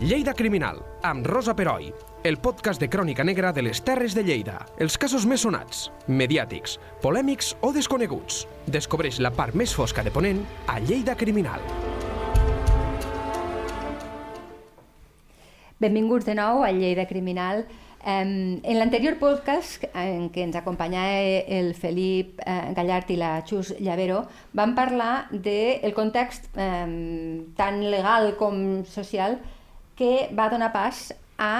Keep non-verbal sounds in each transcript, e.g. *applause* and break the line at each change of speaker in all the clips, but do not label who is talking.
Lleida Criminal, amb Rosa Peroi, el podcast de crònica negra de les Terres de Lleida. Els casos més sonats, mediàtics, polèmics o desconeguts. Descobreix la part més fosca de Ponent a Lleida Criminal.
Benvinguts de nou a Lleida Criminal. En l'anterior podcast, en què ens acompanyava el Felip eh, Gallart i la Xus Llavero, vam parlar del de context tant legal com social que va donar pas a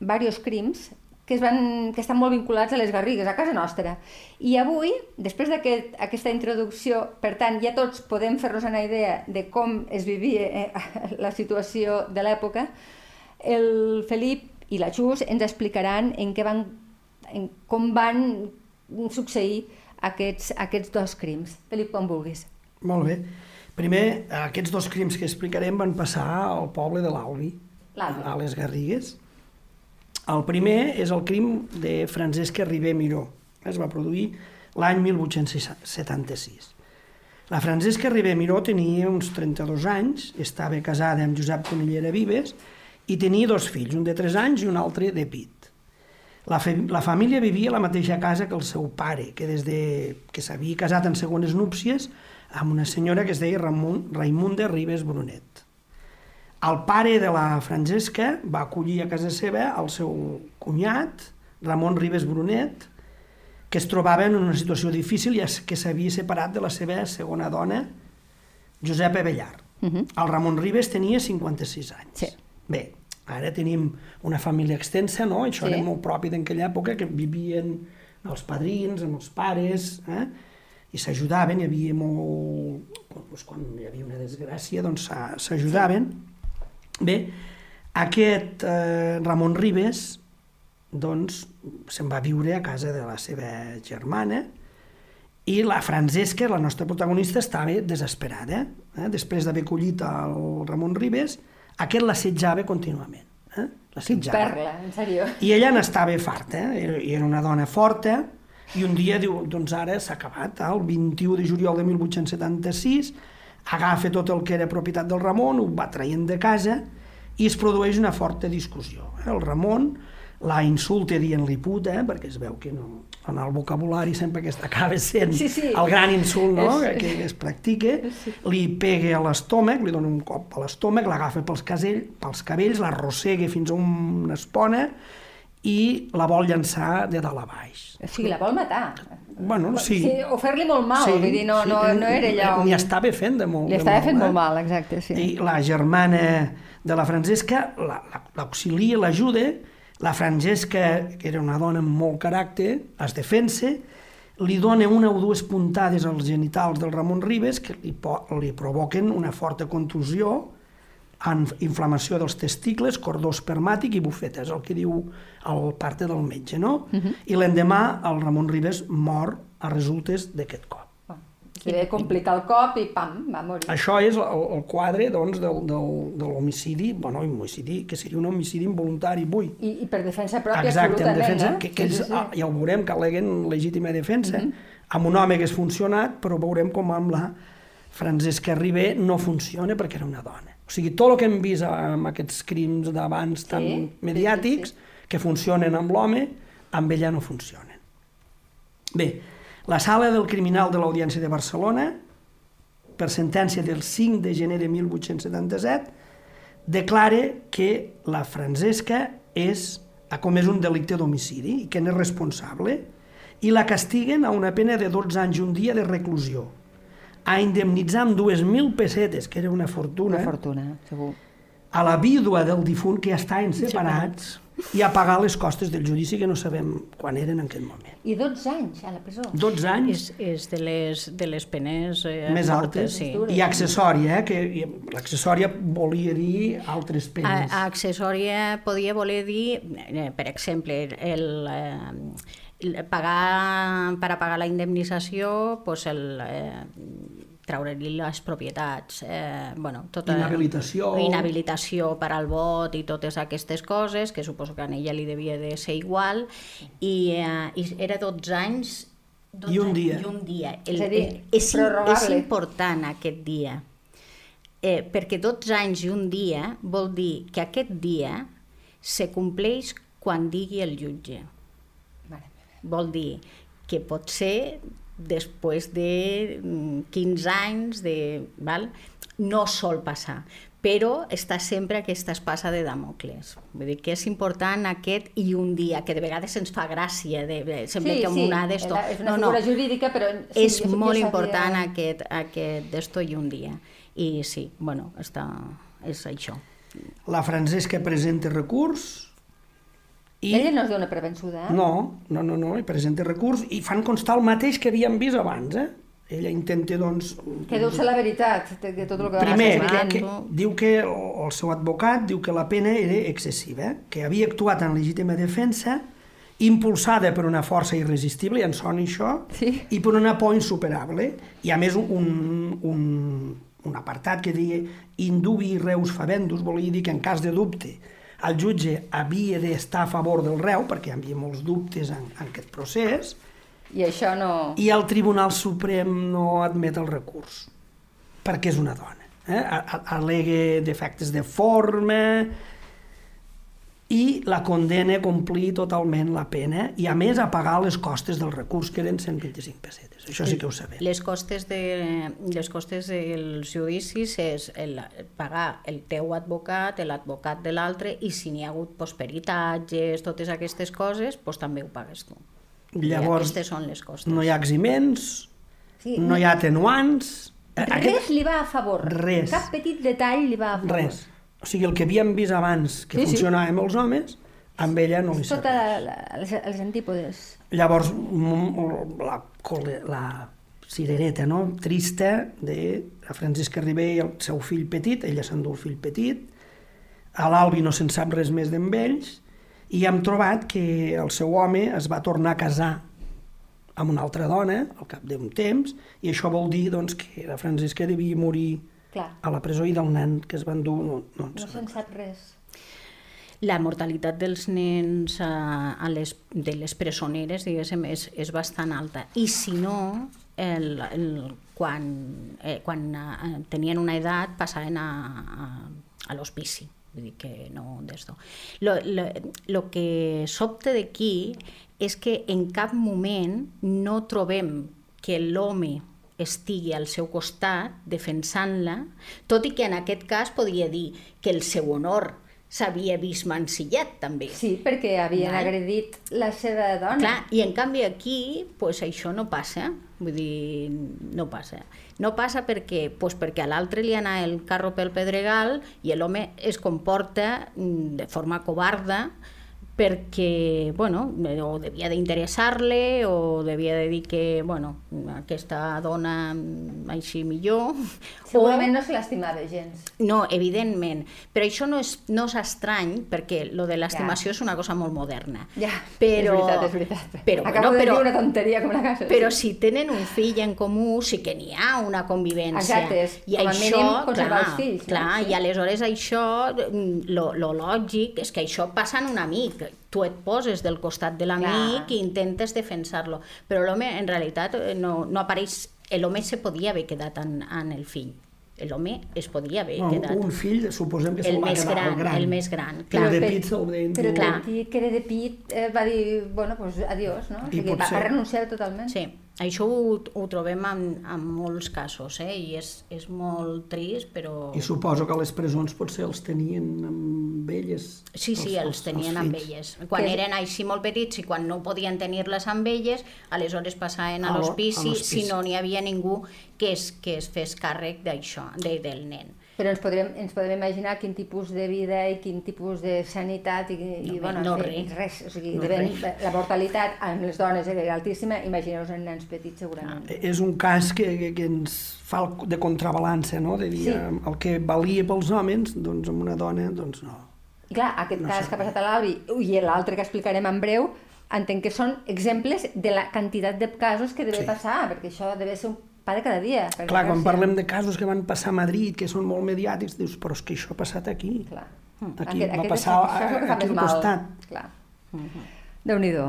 diversos crims que, es van, que estan molt vinculats a les Garrigues, a casa nostra. I avui, després d'aquesta aquest, introducció, per tant, ja tots podem fer-nos una idea de com es vivia eh, la situació de l'època, el Felip i la Xus ens explicaran en què van, en com van succeir aquests, aquests dos crims. Felip, quan vulguis.
Molt bé. Primer, aquests dos crims que explicarem van passar al poble de l'Albi, a les Garrigues. El primer és el crim de Francesca Ribé Miró. Es va produir l'any 1876. La Francesca Ribé Miró tenia uns 32 anys, estava casada amb Josep Conillera Vives i tenia dos fills, un de 3 anys i un altre de pit. La, la família vivia a la mateixa casa que el seu pare, que des de que s'havia casat en segones núpcies amb una senyora que es deia Ramon, Raimunda Ribes Brunet. El pare de la Francesca va acollir a casa seva el seu cunyat, Ramon Ribes Brunet, que es trobava en una situació difícil i que s'havia separat de la seva segona dona, Josepa Bellar. Uh -huh. El Ramon Ribes tenia 56 anys.
Sí.
Bé, ara tenim una família extensa, no? Això sí. era molt propi d'aquella època, que vivien els padrins, amb els pares, eh? i s'ajudaven, hi havia molt... Doncs quan hi havia una desgràcia, doncs s'ajudaven. Bé, aquest eh, Ramon Ribes, doncs, se'n va viure a casa de la seva germana, i la Francesca, la nostra protagonista, estava desesperada. Eh? Després d'haver collit el Ramon Ribes, aquest l'assetjava contínuament. Eh?
L'assetjava. Perla, en sèrio.
I ella n'estava farta, eh? era una dona forta, i un dia diu, doncs ara s'ha acabat, eh? el 21 de juliol de 1876, agafa tot el que era propietat del Ramon, ho va traient de casa, i es produeix una forta discussió. Eh? El Ramon la insulta dient-li puta, eh? perquè es veu que no, en el vocabulari sempre que acaba sent
sí, sí.
el gran insult no? És... que es practica, *laughs* sí. li pega a l'estómac, li dona un cop a l'estómac, l'agafa pels, casell, pels cabells, l'arrossega fins a una espona i la vol llançar de dalt a baix.
O sigui, la vol matar.
Bueno, sí.
sí o fer-li molt mal, sí, vull dir, no, sí, no, no era allò...
N'hi estava fent de molt
Li estava fent
eh?
molt mal, exacte, sí.
I la germana de la Francesca l'auxilia, l'ajuda, la Francesca, que era una dona amb molt caràcter, es defensa, li dona una o dues puntades als genitals del Ramon Ribes que li, li provoquen una forta contusió, inflamació dels testicles, cordó espermàtic i bufetes, el que diu el parte del metge, no? Uh -huh. I l'endemà el Ramon Ribes mor a resultes d'aquest cop.
Se ve complicar el cop i pam, va morir.
Això és el, el quadre doncs, del, del, de l'homicidi, bueno, homicidi, que seria un homicidi involuntari, vull.
I, i per defensa pròpia,
Exacte,
absolutament,
defensa,
eh?
que, que ells, sí, sí. ja ho veurem, que aleguen legítima defensa, mm -hmm. amb un home que és funcionat, però veurem com amb la Francesca Ribé no funciona perquè era una dona. O sigui, tot el que hem vist amb aquests crims d'abans tan sí, mediàtics, sí, sí. que funcionen amb l'home, amb ella no funcionen. Bé, la sala del criminal de l'Audiència de Barcelona, per sentència del 5 de gener de 1877, declara que la Francesca és, ha comès un delicte d'homicidi i que n'és responsable i la castiguen a una pena de 12 anys i un dia de reclusió, a indemnitzar amb 2.000 pessetes, que era una fortuna,
una fortuna segur.
a la vídua del difunt que ja estaven separats, i a pagar les costes del judici que no sabem quan eren en aquest moment.
I 12 anys a la presó.
12 anys.
És, és de, les, de les penes eh,
més altes. Sí. I accessòria, eh, que l'accessòria volia dir altres penes.
A, accessòria podia voler dir, eh, per exemple, el, eh, pagar, per a pagar la indemnització, pues el, eh, treure-li les propietats, eh, bueno, tota,
inhabilitació.
inhabilitació per al vot i totes aquestes coses, que suposo que a ella li devia de ser igual, i, eh, i era 12 anys
12 I un dia.
I un dia.
El, és a dir,
és, és important aquest dia. eh, perquè 12 anys i un dia vol dir que aquest dia se compleix quan digui el jutge.
Vale.
Vol dir que pot ser després de 15 mm, anys, de, val? no sol passar, però està sempre aquesta espasa de Damocles. Vull dir que és important aquest i un dia, que de vegades ens fa gràcia, de, de sembla
sí,
que
sí,
una d'esto...
és una
no,
figura
no,
jurídica, però... Sí,
és
jo,
molt
jo
important
sabia...
aquest, aquest d'esto i un dia. I sí, bueno, està, és això.
La Francesca presenta recurs
i... Ella no es dona per vençuda, eh?
No, no, no, no, i presenta recurs i fan constar el mateix que havíem vist abans, eh? Ella intenta, doncs...
Que deu ser la veritat de, tot el que
Primer,
va
que, diu que el, seu advocat diu que la pena era excessiva, eh? que havia actuat en legítima defensa impulsada per una força irresistible, i en sona això,
sí.
i per una por insuperable. I a més un, un, un apartat que digui indubi reus favendus, volia dir que en cas de dubte el jutge havia d'estar a favor del reu, perquè hi havia molts dubtes en, en aquest procés,
i això no...
I el Tribunal Suprem no admet el recurs, perquè és una dona. Eh? Al·legue defectes de forma i la condena a complir totalment la pena i a més a pagar les costes del recurs que eren 125 pessetes. Això sí que ho sabem.
Les costes, de, les costes dels judicis és el, pagar el teu advocat, l'advocat de l'altre i si n'hi ha hagut posperitatges, totes aquestes coses, doncs també ho pagues tu.
Llavors,
aquestes són les costes.
no hi ha eximents, sí, no, no hi ha atenuants...
Res Aquest... li va a favor.
Res.
Cap petit detall li va a favor.
Res. O sigui, el que havíem vist abans, que sí, funcionava sí. amb els homes, amb ella no li serveix.
Tota la, les, els antípodes.
Llavors, la, la cirereta, no?, trista de la Francisca Ribé i el seu fill petit, ella s'endú el fill petit, a l'Albi no se'n sap res més d'en ells, i hem trobat que el seu home es va tornar a casar amb una altra dona al cap d'un temps, i això vol dir doncs, que la Francisca devia morir
Clar.
a la presó i del nen que es van dur no,
no, no se'n sap res.
La mortalitat dels nens a, a les, de les presoneres, diguéssim, és, és bastant alta. I si no, el, el, quan, eh, quan eh, tenien una edat passaven a, a, a l'hospici vull dir que no d'esto. Lo, lo, lo que sobte d'aquí és que en cap moment no trobem que l'home estigui al seu costat defensant-la, tot i que en aquest cas podria dir que el seu honor s'havia vist mancillat també.
Sí, perquè havien Val? agredit la seva dona.
Clar, i en canvi aquí pues, això no passa, vull dir, no passa. No passa perquè, pues perquè a l'altre li anà el carro pel pedregal i l'home es comporta mm, de forma covarda perquè, bueno, o devia d'interessar-le o devia de dir que, bueno, aquesta dona així millor.
Segurament o... no se l'estimava gens.
No, evidentment. Però això no és, no és estrany, perquè lo de l'estimació ja. és una cosa molt moderna.
Ja,
però,
és veritat, és veritat.
Però,
Acabo
bueno,
de
però,
dir una tonteria com la casa.
Però si tenen un fill en comú, sí que n'hi ha una convivència.
Exacte,
I
com
això,
a mínim clar, els fills.
Clar,
no? sí.
i aleshores això, lo, lo lògic és que això passa en un amic, tu et poses del costat de l'amic i intentes defensar-lo. Però l'home, en realitat, eh, no, no apareix... L'home se podia haver quedat en, en el fill. L'home es podia haver
no,
quedat...
Un fill, suposem que se'l va
més gran,
el gran.
El més gran,
clar. Però de Pit se'l va
Però
clar.
Que era de Pit, eh, va dir, bueno, pues adiós, no? O sigui, va, va renunciar totalment.
Sí, això ho, ho trobem en, en molts casos, eh? i és, és molt trist, però...
I suposo que les presons potser els tenien amb elles.
Sí, sí, els, els tenien
els
amb elles. Quan
Que-
eren així molt petits i quan no podien tenir-les amb elles, aleshores passaven a l'hospici. si no n'hi havia ningú que es, que es fes càrrec d'això, de, del nen.
Però ens podrem, ens podem imaginar quin tipus de vida i quin tipus de sanitat i, i
No,
bueno,
no res.
res. O sigui,
No
de ben,
res.
la mortalitat amb les dones era altíssima, imagineu-vos en nens petits segurament.
Eh, És un cas que, que, que ens fa de contrabalança, no? De dir,
Sí.
eh, el que valia pels homes, doncs amb una dona, doncs no.
I clar, aquest
No
cas
sé.
que ha passat a l'Albi i l'altre que explicarem en breu, entenc que són exemples de la quantitat de casos que deve
Sí.
passar, perquè això deve ser un pa de cada dia. per
Clar, quan parlem de casos que van passar a Madrid, que són molt mediàtics, dius, però és que això ha passat aquí.
Clar.
Aquí va passar
això és el que fa
aquí al
mal.
costat.
Clar. Déu-n'hi-do.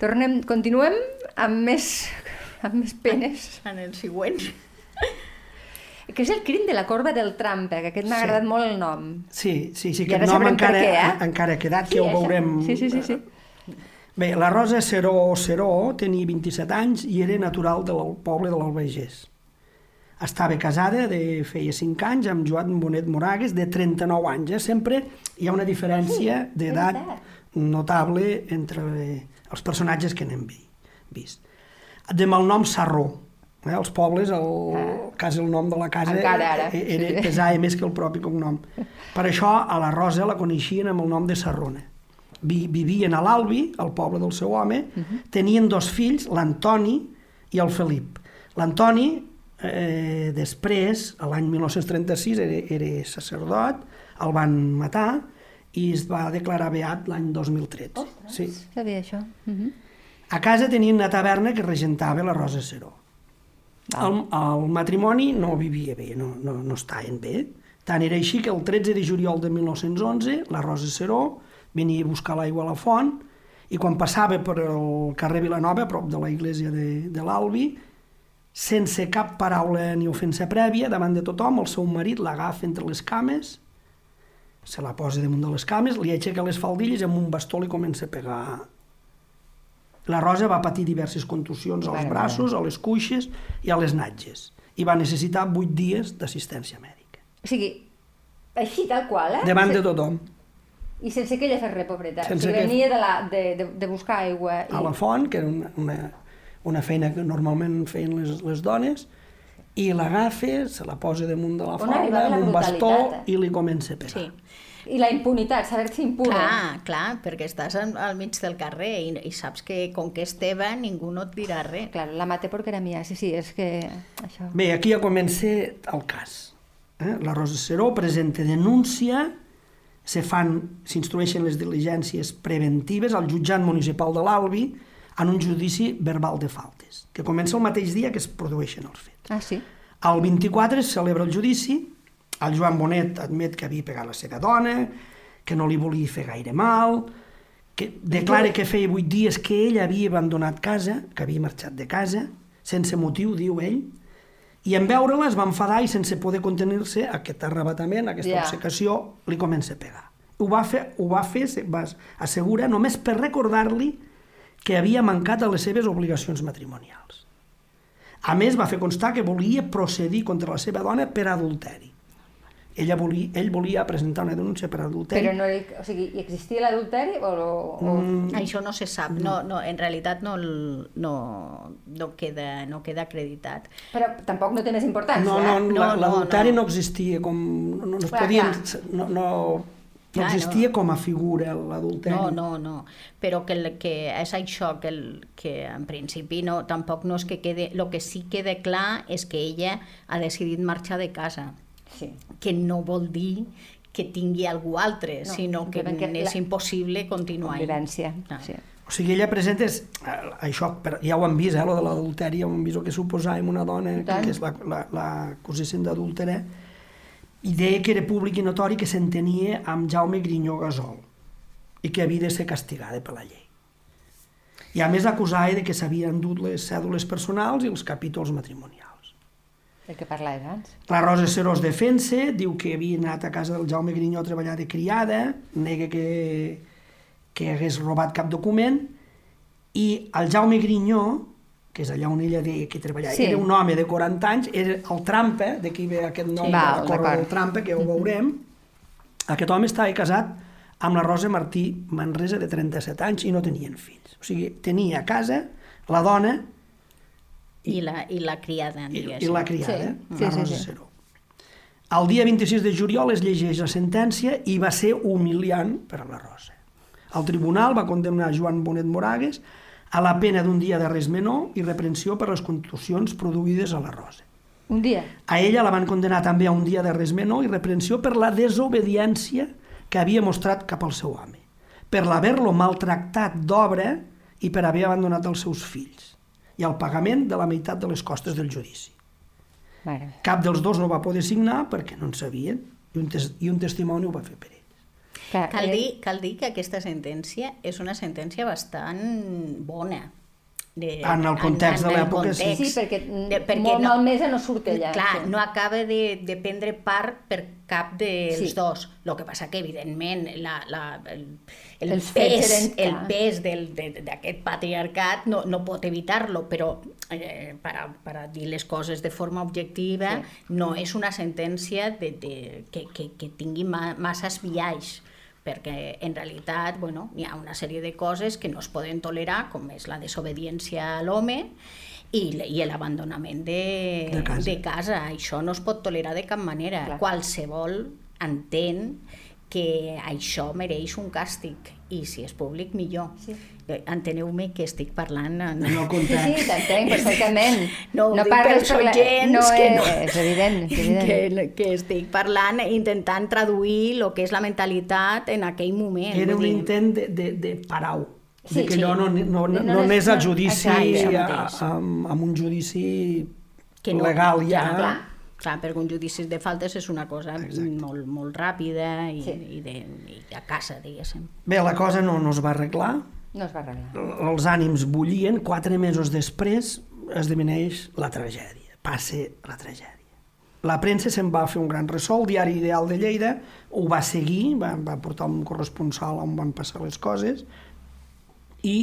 Tornem, continuem amb més, *laughs* amb més penes. *laughs*
En el següent.
Que és el crim de la corba del Trampa, que aquest m'ha
Sí.
agradat molt el nom.
Sí, sí, sí, aquest
ara
nom encara,
què, eh?
encara ha quedat,
Sí,
que ho
això.
veurem.
Sí, sí, sí, sí.
Bé, la Rosa Seró Seró tenia 27 anys i era natural del poble de l'Albagés. Estava casada de feia 5 anys amb Joan Bonet Moragues, de 39 anys. Eh? Sempre hi ha una diferència
Sí,
d'edat notable entre els personatges que n'hem vi- vist. De malnom Sarró. Eh? Els pobles, el, quasi el nom de la casa
Encara ara,
eh, era, pesava més que el propi cognom. Per això a la Rosa la coneixien amb el nom de Sarrona. Vi, vivien a l'Albi, al poble del seu home, tenien dos fills, l'Antoni i el Felip. L'Antoni, eh, després, a l'any 1936, era, era sacerdot, el van matar i es va declarar beat l'any 2013. Sí.
Sabia això. Uh -huh.
A casa tenien una taverna que regentava la Rosa Seró. El, el matrimoni no vivia bé, no, no, no estaven bé. Tant era així que el 13 de juliol de 1911 la Rosa Seró venia a buscar l'aigua a la font i quan passava per el carrer Vilanova, a prop de la iglesia de, de l'Albi, sense cap paraula ni ofensa prèvia, davant de tothom, el seu marit l'agafa entre les cames, se la posa damunt de les cames, li aixeca les faldilles i amb un bastó li comença a pegar la Rosa va patir diverses contusions als braços, a les cuixes i a les natges i va necessitar 8 dies d'assistència mèdica.
O sigui, així tal qual, eh?
Davant de tothom.
I sense que ella fes res, pobreta.
Sense
o sigui,
que-
venia de, la, de, de, de buscar aigua. I...
A la font, que era una, una, una feina que normalment feien les, les dones, i l'agafa, se la posa damunt de la
la
amb un bastó,
brutalitat, eh?
i li comença a pegar.
Sí.
I la impunitat, saber si impune.
Clar, clar, perquè estàs al, al mig del carrer i, i saps que com que és teva ningú no et dirà res.
Clar, la maté perquè era mia, sí, sí, és que això...
Bé, aquí ja comença el cas. Eh? La Rosa Seró presenta denúncia, se fan, s'instrueixen les diligències preventives al jutjat municipal de l'Albi en un judici verbal de faltes, que comença el mateix dia que es produeixen els fets.
Ah, sí?
El 24 es celebra el judici, el Joan Bonet admet que havia pegat la seva dona, que no li volia fer gaire mal, que declara que feia vuit dies que ell havia abandonat casa, que havia marxat de casa, sense motiu, diu ell, i en veure-la es va enfadar i sense poder contenir-se aquest arrebatament, aquesta
Ja.
obsecació, li comença a pegar. Ho va fer, ho va fer va assegurar, només per recordar-li que havia mancat a les seves obligacions matrimonials. A més, va fer constar que volia procedir contra la seva dona per adulteri. Ella volia, ell volia presentar una denúncia per adulteri.
Però no, o sigui, hi existia l'adulteri o... o...
Mm,
Això no se sap, no, no, en realitat no, no, no, queda, no queda acreditat.
Però tampoc no té més importància,
no, no,
eh?
No,
la-
no,
l'adulteri no,
no.
existia com... No, no, es
Clar,
podien, no, no, no
Clar,
existia
no.
com a figura l'adulteri.
No, no, no. Però que, el, que és això, que, el, que en principi no, tampoc no és que quede... El que sí queda clar és que ella ha decidit marxar de casa,
Sí.
que no vol dir que tingui algú altre,
No,
sinó que,
que
és
la-
impossible continuar.
Convivència,
Ah.
sí.
O sigui, ella presenta és, eh, això, però ja ho hem vist, eh, lo de l'adulteri, ja ho hem vist el que suposava amb una dona que, és la, la, la acusessin d'adúltera, i deia que era públic i notori que s'entenia amb Jaume Grinyó Gasol i que havia de ser castigada per la llei. I a més acusava de que s'havien endut les cèdules personals i els capítols matrimonials.
Del que parlaves abans.
La Rosa Serós defensa, diu que havia anat a casa del Jaume Grinyó a treballar de criada, nega que, que hagués robat cap document, i el Jaume Grinyó, que és allà on ella deia que treballava,
Sí.
era un home de 40 anys, era el Trampa, d'aquí ve aquest nom
Sí.
de la
Val,
corda
d'acord.
del Trampa, que ho veurem, aquest home estava casat amb la Rosa Martí Manresa de 37 anys i no tenien fills. O sigui, tenia a casa la dona
I la, i la criada,
i,
diguéssim.
i la criada,
Sí,
sí, la
sí, sí.
Seró. El dia 26 de juliol es llegeix la sentència i va ser humiliant per a la Rosa. El tribunal va condemnar Joan Bonet Moragues a la pena d'un dia de res menor i reprensió per les contusions produïdes a la Rosa.
Un dia.
A ella la van condenar també a un dia de res menor i reprensió per la desobediència que havia mostrat cap al seu home, per l'haver-lo maltractat d'obra i per haver abandonat els seus fills, i el pagament de la meitat de les costes del judici.
Mare.
Cap dels dos no va poder signar perquè no en sabien, i un, tes i un testimoni ho va fer per ells.
Clar,
Cal
eh,
dir, cal dir que aquesta sentència és una sentència bastant bona. De,
en el context en, en de l'època,
sí. Sí, perquè, de, perquè molt no, malmesa no surt allà.
Clar,
sí.
no acaba de, de prendre part per cap dels sí. dos. El que passa que, evidentment, la, la, el, el Els pes, el pes d'aquest patriarcat no, no pot evitar-lo, però eh, per, a, per a dir les coses de forma objectiva sí. no és una sentència de, de, que, que, que tingui ma, masses viatges perquè en realitat bueno, hi ha una sèrie de coses que no es poden tolerar, com és la desobediència a l'home i, i l'abandonament de, de, casa. de casa. Això no es pot tolerar de cap manera. Clar. Qualsevol entén que això mereix un càstig i si és públic millor. Sí. Eh, enteneu-me que estic parlant en...
No
Sí, sí, t'entenc perfectament. *laughs*
No, no parles per la... gens no, que no...
És evident, és *laughs* evident.
Que, que estic parlant intentant traduir el que és la mentalitat en aquell moment.
Era un dir... intent de, de, de parar-ho. Sí, de que sí. no, no, no, no, no anés al judici, a, amb, amb un judici que no, legal ja.
Clar, clar Clar, perquè un judici de faltes és una cosa molt, molt ràpida i, sí. i, de, i a casa, diguéssim.
Bé, la cosa no, no es va arreglar.
No es va arreglar.
Els ànims bullien. Quatre mesos després esdeveneix la tragèdia. Passe la tragèdia. La premsa se'n va fer un gran ressò, el diari Ideal de Lleida ho va seguir, va, va portar un corresponsal on van passar les coses, i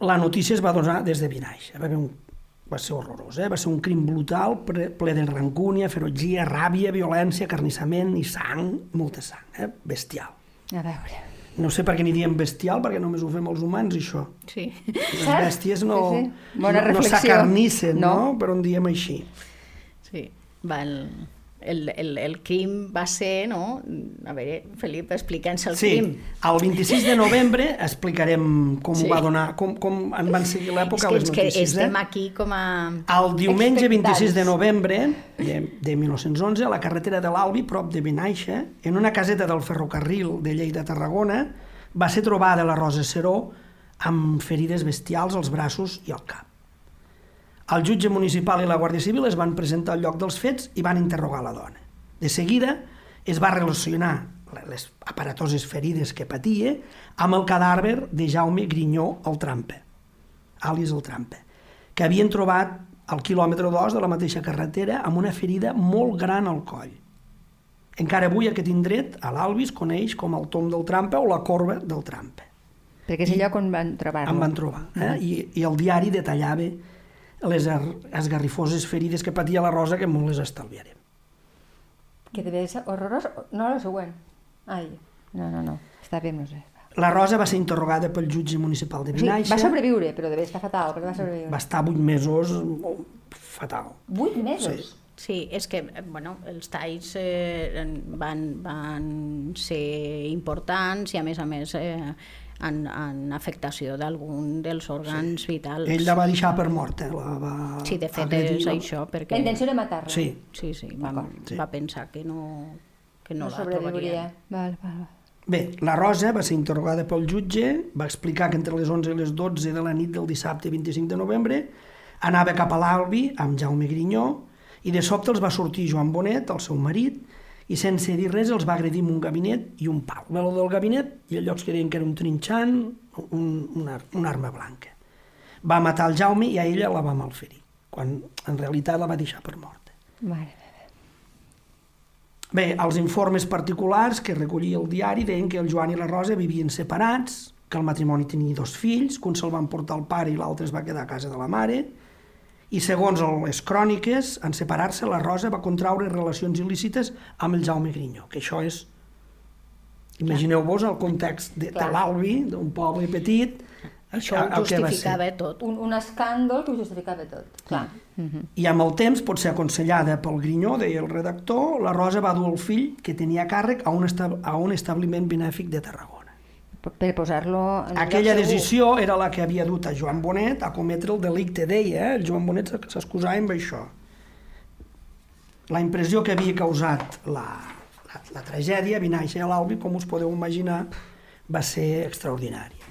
la notícia es va donar des de Vinaix. Va haver un va ser horrorós, eh? va ser un crim brutal, ple de rancúnia, ferotgia, ràbia, violència, carnissament i sang, molta sang, eh? bestial.
A veure...
No sé per què n'hi diem bestial, perquè només ho fem els humans, això.
Sí.
Les bèsties no, sí,
sí. no,
no s'acarnissen, no. no? Però en diem així.
Sí, val el, el, el crim va ser, no? A veure, Felip, explica'ns el
sí,
crim.
Sí, el 26 de novembre explicarem com sí. va donar, com, com en van seguir l'època les notícies.
Que estem eh? aquí com a...
El diumenge 26 de novembre de, de 1911, a la carretera de l'Albi, prop de Benaixa, en una caseta del ferrocarril de Lleida a Tarragona, va ser trobada la Rosa Seró amb ferides bestials als braços i al cap. El jutge municipal i la Guàrdia Civil es van presentar al lloc dels fets i van interrogar la dona. De seguida es va relacionar les aparatoses ferides que patia amb el cadàver de Jaume Grinyó el Trampa, àlies el Trampa, que havien trobat al quilòmetre 2 de la mateixa carretera amb una ferida molt gran al coll. Encara avui aquest indret, a l'Albis, coneix com el tom del Trampa o la corba del Trampa.
Perquè és el lloc on van trobar-lo.
En van trobar. Eh? I, I el diari detallava les esgarrifoses ferides que patia la Rosa, que molt les estalviarem.
Que devia ser horrorós. No, la següent. Ai, no, no, no. Està bé, no sé.
La Rosa va ser interrogada pel jutge municipal de Vinaixa.
Sí, va sobreviure, però devia estar fatal, però va sobreviure.
Va estar vuit mesos fatal.
Vuit mesos?
Sí. Sí, és que bueno, els talls eh, van, van ser importants i a més a més eh, en, en afectació d'algun dels òrgans sí. vitals.
Ell la va deixar per morta. La va
sí, de fet agredir, és no? això. Perquè...
La intenció de matar-la.
Sí.
Sí, sí, va, sí. va pensar que no, que no, no la trobaria.
Val, val.
Bé, la Rosa va ser interrogada pel jutge, va explicar que entre les 11 i les 12 de la nit del dissabte 25 de novembre anava cap a l'Albi amb Jaume Grinyó i de sobte els va sortir Joan Bonet, el seu marit, i sense dir res els va agredir amb un gabinet i un pal. Ve del gabinet i a llocs que deien que era un trinxant, un, una, una arma blanca. Va matar el Jaume i a ella la va malferir, quan en realitat la va deixar per morta.
Mare
Bé, els informes particulars que recollia el diari deien que el Joan i la Rosa vivien separats, que el matrimoni tenia dos fills, que un se'l van portar al pare i l'altre es va quedar a casa de la mare, i segons les cròniques, en separar-se, la Rosa va contraure relacions il·lícites amb el Jaume Grinyó, que això és... Imagineu-vos el context de, de l'Albi, d'un poble petit,
això ho justificava tot.
Un, un escàndol que ho justificava tot, clar.
Mm -hmm. I amb el temps, pot ser aconsellada pel Grinyó, deia el redactor, la Rosa va dur el fill que tenia càrrec a un, a un establiment benèfic de Tarragona
per posar-lo...
Aquella decisió era la que havia dut a Joan Bonet a cometre el delicte, deia, eh? el Joan Bonet s'excusava amb això. La impressió que havia causat la, la, la tragèdia, Vinaixa a l'Albi, com us podeu imaginar, va ser extraordinària.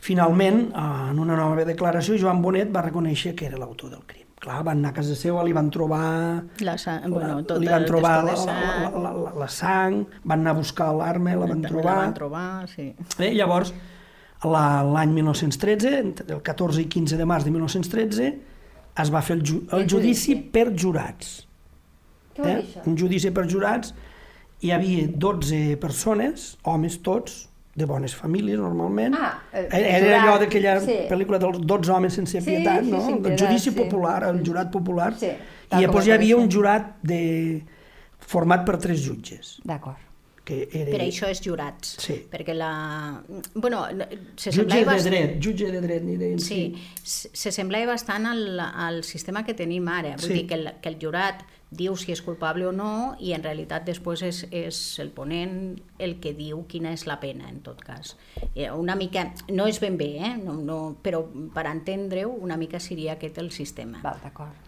Finalment, en una nova declaració, Joan Bonet va reconèixer que era l'autor del crim clar, van anar a casa seva, li van trobar...
La sang, bueno, tot
li van trobar la, la, la, la, la sang, van anar a buscar l'arma, la van trobar...
La van trobar, sí.
Bé, llavors, L'any 1913, entre el 14 i 15 de març de 1913, es va fer el, ju el, el judici, judici per jurats.
Què eh?
Un judici per jurats. Hi havia 12 persones, homes tots, de bones famílies, normalment.
Ah,
eh, Era jurat, allò d'aquella sí. pel·lícula dels 12 homes sense pietat,
sí,
no?
Sí,
el judici sí. popular, el jurat popular.
Sí,
I llavors hi havia un jurat de... format per tres jutges.
D'acord
que era...
Per això és jurats.
Sí.
Perquè la... Bueno, se
jutge
bastant...
de dret, jutge de dret, ni deien.
Sí, sí. se semblava bastant al, al sistema que tenim ara. Vull sí. dir que el, que el jurat diu si és culpable o no i en realitat després és, és el ponent el que diu quina és la pena en tot cas. Eh, una mica, no és ben bé, eh? no, no, però per entendre-ho una mica seria aquest el sistema.
Val, d'acord.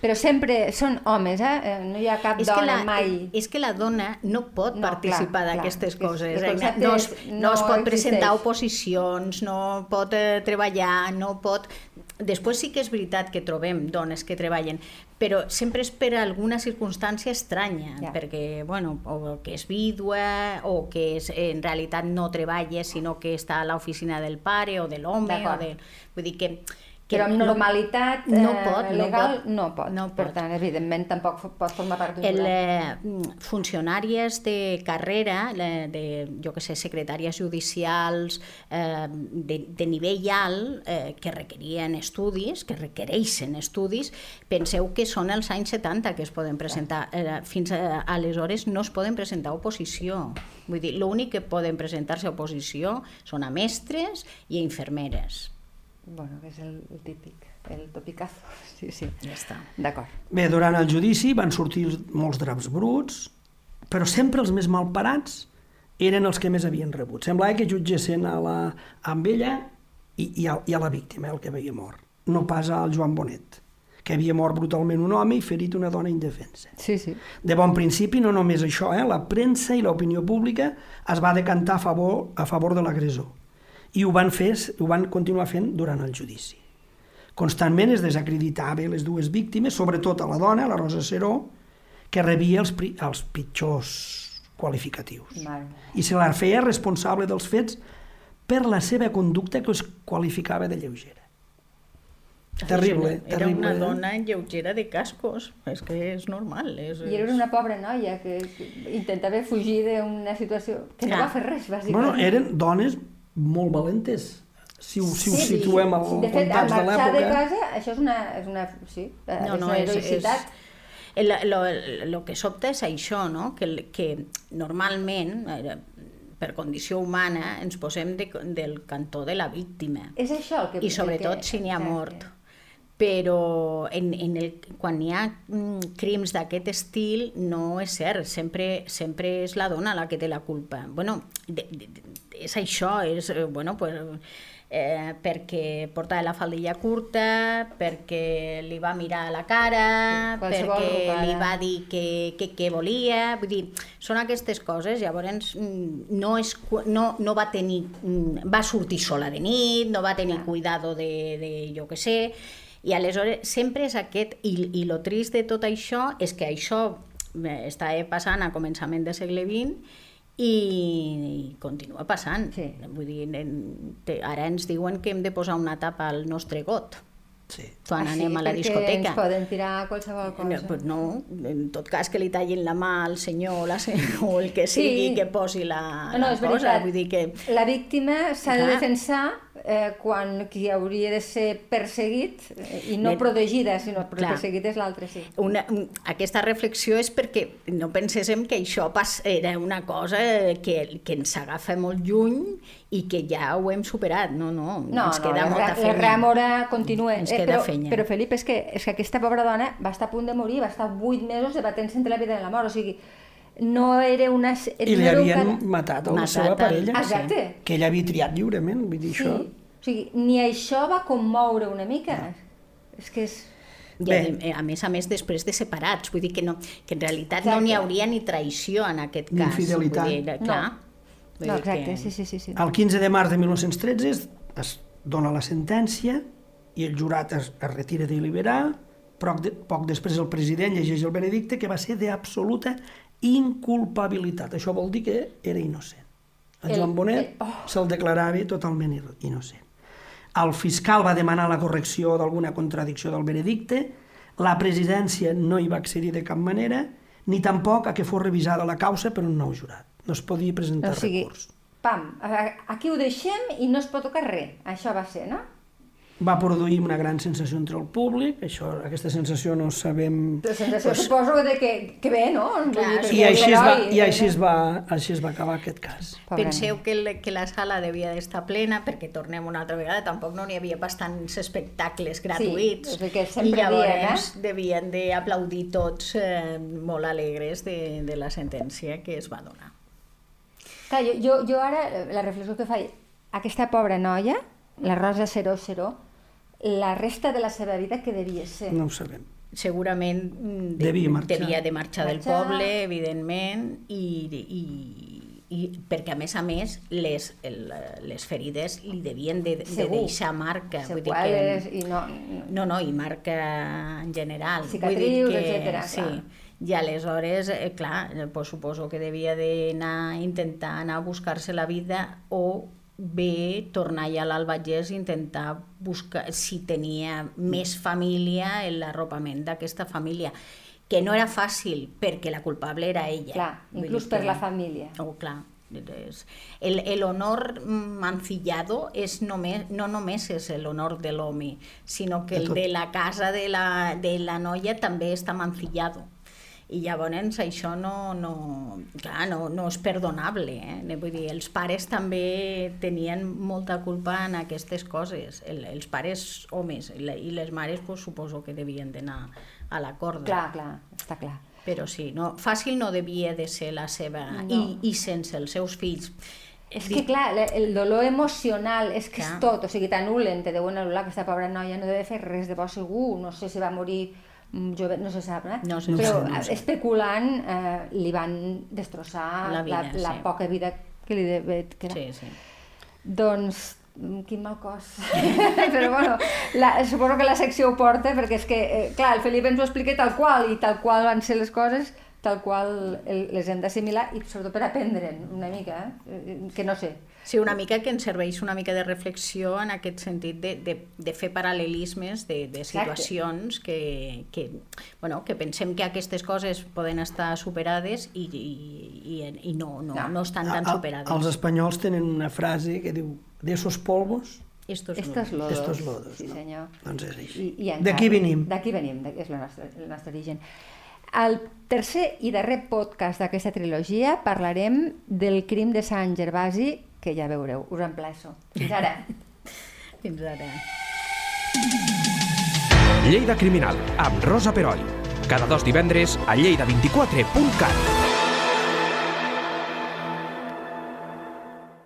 Però sempre són homes, eh? eh? No hi ha cap
és
dona
la,
mai...
És que la dona no pot
no,
participar d'aquestes coses.
Eh?
No, es, no, no es pot
existeix.
presentar oposicions, no pot eh, treballar, no pot... Després sí que és veritat que trobem dones que treballen, però sempre és per alguna circumstància estranya,
ja.
perquè, bueno, o que és vídua, o que és, en realitat no treballa, sinó que està a l'oficina del pare o de l'home, o de... Vull dir que
que però amb normalitat no, no pot, eh, legal no pot. No pot.
No
per tant, evidentment, tampoc pot formar part d'un
jurat. Eh, funcionàries de carrera, de, jo que sé, secretàries judicials eh, de, de nivell alt, eh, que requerien estudis, que requereixen estudis, penseu que són els anys 70 que es poden presentar. Eh, fins a, aleshores no es poden presentar oposició. Vull dir, l'únic que poden presentar-se a oposició són a mestres i a infermeres
Bueno, que és el, el típic, el topicazo. *laughs* Sí, sí.
Ja està.
D'acord.
Bé, durant el judici van sortir molts draps bruts, però sempre els més malparats eren els que més havien rebut. Semblava que jutgessin a la, amb ella i, i, a, i a la víctima, el que havia mort. No pas al Joan Bonet, que havia mort brutalment un home i ferit una dona indefensa.
Sí, sí.
De bon principi, no només això, eh? la premsa i l'opinió pública es va decantar a favor, a favor de l'agressor i ho van, fer, ho van continuar fent durant el judici. Constantment es desacreditava les dues víctimes, sobretot a la dona, la Rosa Seró, que rebia els, els pitjors qualificatius.
Mal.
I se la feia responsable dels fets per la seva conducta que es qualificava de lleugera. Terrible,
era
terrible.
una
eh?
dona lleugera de cascos, és que és normal. És,
I era una pobra noia que, que intentava fugir d'una situació que no
Ah.
va fer res, bàsicament.
Bueno, eren dones molt valentes, si ho, si ho
Sí,
situem al
de fet,
context de
marxar de
l'època.
casa, això és una... És una sí, eh,
No,
és
no,
una
és, és,
heroïcitat.
el, lo, lo que sobta és això, no? que, que normalment, eh, per condició humana, ens posem de, del cantó de la víctima.
És això el que...
I sobretot
que,
si n'hi ha
exacte.
mort. Però en, en el, quan hi ha mm, crims d'aquest estil no és cert, sempre, sempre és la dona la que té la culpa. bueno, de, de, és això, és, eh, bueno, pues, eh, perquè portava la faldilla curta, perquè li va mirar a la cara,
Qualsevol
perquè
rucada.
li va dir que, que, que volia, vull dir, són aquestes coses, llavors mm, no, és, no, no va tenir, mm, va sortir sola de nit, no va tenir cuidado de, de jo que sé, i aleshores sempre és aquest, i, i lo trist de tot això és que això eh, estava passant a començament del segle XX i, i continua passant.
Sí.
Vull dir, en- te- ara ens diuen que hem de posar una tapa al nostre got
Sí.
quan
Ah, sí,
anem a la
perquè
discoteca.
ens poden tirar qualsevol cosa.
No, pues no, en tot cas que li tallin la mà al senyor o, la *laughs* o el que sigui
Sí.
que posi la,
No, no,
la
és
cosa.
veritat.
Vull dir que
La víctima s'ha de defensar eh, quan qui hauria de ser perseguit, eh, i no protegida, sinó
Clar.
perseguit és l'altre, sí.
una, un- aquesta reflexió és perquè no penséssim que això pas, era una cosa que, que ens agafa molt lluny i que ja ho hem superat. No, no,
No,
ens
no,
queda
la,
molta feina.
la rèmora continua.
Ens queda
però,
feina.
Però, Felip, és que, és que aquesta pobra dona va estar a punt de morir, va estar vuit mesos debatent-se entre la vida i la mort, o sigui, no era una...
I li
no era un
havien matat a la
Matat
seva
el-
parella,
Exacte.
que ella havia triat lliurement, vull dir
Sí.
això.
O sigui, ni això va commoure una mica. És que és...
I
Bé.
a, a més a més després de separats, vull dir que, no, que en realitat
Exacte.
no n'hi hauria ni traïció en aquest
Ni
cas.
infidelitat.
Vull dir, clar, Vull
No, exacte,
que-
sí, sí, sí. sí.
El 15 de març de 1913 es, es dona la sentència i el jurat es, es retira de deliberar. Poc, de, poc després el president llegeix el veredicte que va ser d'absoluta inculpabilitat. Això vol dir que era innocent. A Joan Bonet oh. se'l declarava totalment innocent. El fiscal va demanar la correcció d'alguna contradicció del veredicte, la presidència no hi va accedir de cap manera, ni tampoc a que fos revisada la causa per un nou jurat. No es podia presentar o sigui, recurs.
Pam, aquí ho deixem i no es pot tocar res. Això va ser, no?
Va produir una gran sensació entre el públic, això, aquesta sensació no sabem...
La sensació pues... suposo de que, que bé, no?
Clar, I, així es va, i així es, va, així es va acabar aquest cas.
Penseu que, el, que la sala devia d'estar plena, perquè tornem una altra vegada, tampoc no n'hi havia bastants espectacles gratuïts,
sí, que i llavors
dient, eh? devien d'aplaudir tots eh, molt alegres de, de la sentència que es va donar.
Clar, jo, jo, jo ara, la reflexió que faig, aquesta pobra noia, la Rosa Seró Seró, la resta de la seva vida que devia ser?
No ho sabem.
Segurament mm, de, devia, marxar. devia de marxar, marxar del poble, evidentment, i, i, i perquè a més a més les, el, les ferides li devien de, de deixar marca
vull dir que, i no,
no, no, i marca en general
cicatrius, etc.
Sí, i aleshores, eh, clar, pues, suposo que devia d'anar intentar anar a buscar-se la vida o bé tornar ja a l'Albagés i intentar buscar si tenia més família en l'arropament d'aquesta família que no era fàcil perquè la culpable era ella.
Clar, inclús per que... la família.
Oh, clar. El, el honor mancillado és només, no només és l'honor de l'home, sinó que el de la casa de la, de la noia també està mancillado i llavors això no, no, clar, no, no és perdonable. Eh? Vull dir, els pares també tenien molta culpa en aquestes coses. El, els pares homes i les mares pues, suposo que devien d'anar a la corda.
Clar, clar, està clar.
Però sí, no, fàcil no devia de ser la seva... No. I, I sense els seus fills.
És que, clar, el dolor emocional és que clar. és tot, o sigui, tan ulent, te deuen anul·lar aquesta pobra noia, no deve fer res de bo segur, no sé si va morir Mm, jo no se sap, eh?
No, se
però
no sé.
especulant eh, li van destrossar la, vida, la, la sí. poca vida que li devia quedar.
Sí, sí.
Doncs mm, quin mal cos. *laughs* però bueno, la, suposo que la secció ho porta perquè és que, eh, clar, el Felip ens ho explica tal qual i tal qual van ser les coses, tal qual el, les hem d'assimilar i sobretot per aprendre'n una mica, eh? que no sé,
Sí, una mica que ens serveix una mica de reflexió en aquest sentit de, de, de fer paral·lelismes de, de situacions que, que, bueno, que pensem que aquestes coses poden estar superades i, i, i, i no, no, no estan tan superades.
Els espanyols tenen una frase que diu de esos polvos
Estos, Estos lodos.
Estos lodos,
sí, senyor.
Doncs és així. D'aquí venim.
D'aquí venim, és el nostre, el nostre origen. Al tercer i darrer podcast d'aquesta trilogia parlarem del crim de Sant Gervasi que ja veureu, us emplaço. Fins ara. *laughs*
Fins ara.
Lleida Criminal, amb Rosa Peroi. Cada dos divendres a lleida24.cat.